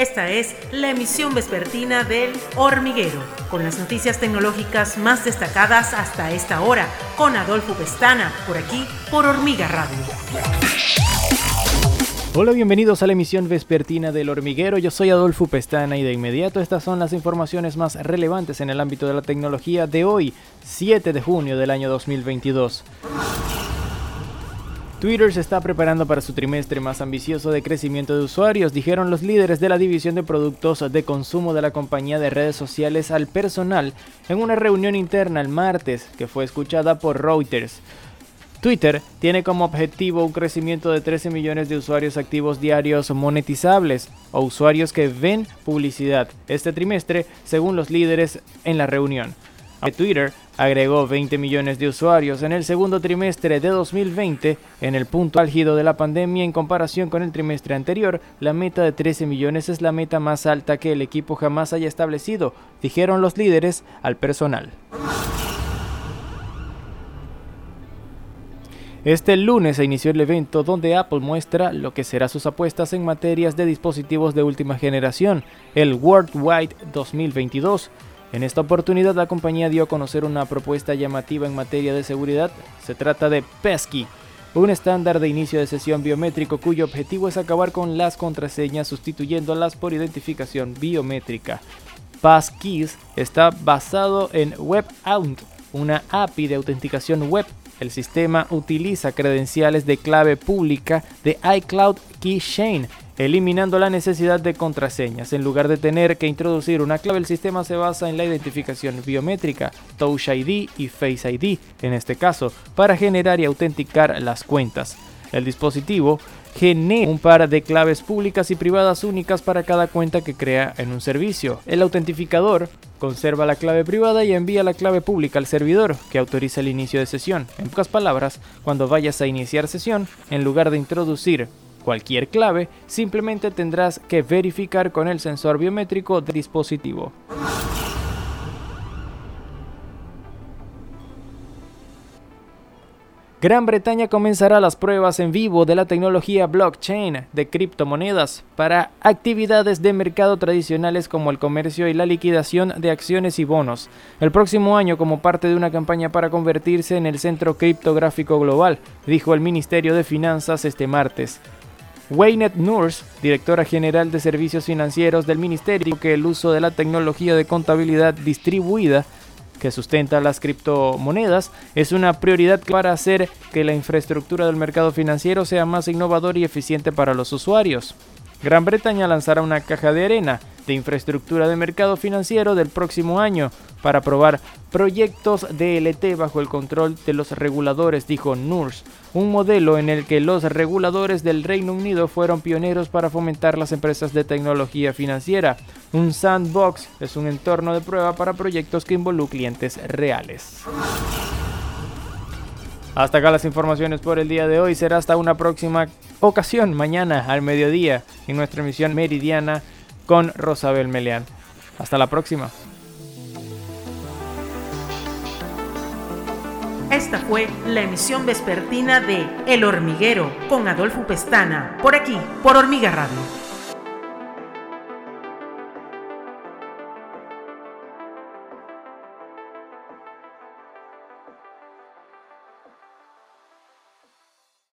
Esta es la emisión vespertina del Hormiguero, con las noticias tecnológicas más destacadas hasta esta hora, con Adolfo Pestana, por aquí, por Hormiga Radio. Hola, bienvenidos a la emisión vespertina del hormiguero. Yo soy Adolfo Pestana y de inmediato estas son las informaciones más relevantes en el ámbito de la tecnología de hoy, 7 de junio del año 2022. Twitter se está preparando para su trimestre más ambicioso de crecimiento de usuarios, dijeron los líderes de la división de productos de consumo de la compañía de redes sociales al personal en una reunión interna el martes que fue escuchada por Reuters. Twitter tiene como objetivo un crecimiento de 13 millones de usuarios activos diarios monetizables o usuarios que ven publicidad este trimestre, según los líderes en la reunión. Twitter agregó 20 millones de usuarios en el segundo trimestre de 2020, en el punto álgido de la pandemia en comparación con el trimestre anterior, la meta de 13 millones es la meta más alta que el equipo jamás haya establecido, dijeron los líderes al personal. Este lunes se inició el evento donde Apple muestra lo que será sus apuestas en materias de dispositivos de última generación, el Worldwide 2022. En esta oportunidad la compañía dio a conocer una propuesta llamativa en materia de seguridad. Se trata de Pesky, un estándar de inicio de sesión biométrico cuyo objetivo es acabar con las contraseñas sustituyéndolas por identificación biométrica. Passkeys está basado en WebAuth, una API de autenticación web. El sistema utiliza credenciales de clave pública de iCloud Keychain eliminando la necesidad de contraseñas. En lugar de tener que introducir una clave, el sistema se basa en la identificación biométrica, Touch ID y Face ID, en este caso, para generar y autenticar las cuentas. El dispositivo genera un par de claves públicas y privadas únicas para cada cuenta que crea en un servicio. El autentificador conserva la clave privada y envía la clave pública al servidor, que autoriza el inicio de sesión. En pocas palabras, cuando vayas a iniciar sesión, en lugar de introducir cualquier clave, simplemente tendrás que verificar con el sensor biométrico del dispositivo. Gran Bretaña comenzará las pruebas en vivo de la tecnología blockchain de criptomonedas para actividades de mercado tradicionales como el comercio y la liquidación de acciones y bonos. El próximo año como parte de una campaña para convertirse en el centro criptográfico global, dijo el Ministerio de Finanzas este martes. Waynet Nurse, directora general de servicios financieros del ministerio, que el uso de la tecnología de contabilidad distribuida que sustenta las criptomonedas es una prioridad para hacer que la infraestructura del mercado financiero sea más innovadora y eficiente para los usuarios. Gran Bretaña lanzará una caja de arena de infraestructura de mercado financiero del próximo año para aprobar proyectos DLT bajo el control de los reguladores, dijo NURS, un modelo en el que los reguladores del Reino Unido fueron pioneros para fomentar las empresas de tecnología financiera. Un sandbox es un entorno de prueba para proyectos que involucran clientes reales. Hasta acá las informaciones por el día de hoy. Será hasta una próxima ocasión, mañana al mediodía, en nuestra emisión meridiana con Rosabel Meleán. Hasta la próxima. Esta fue la emisión vespertina de El Hormiguero con Adolfo Pestana, por aquí, por Hormiga Radio.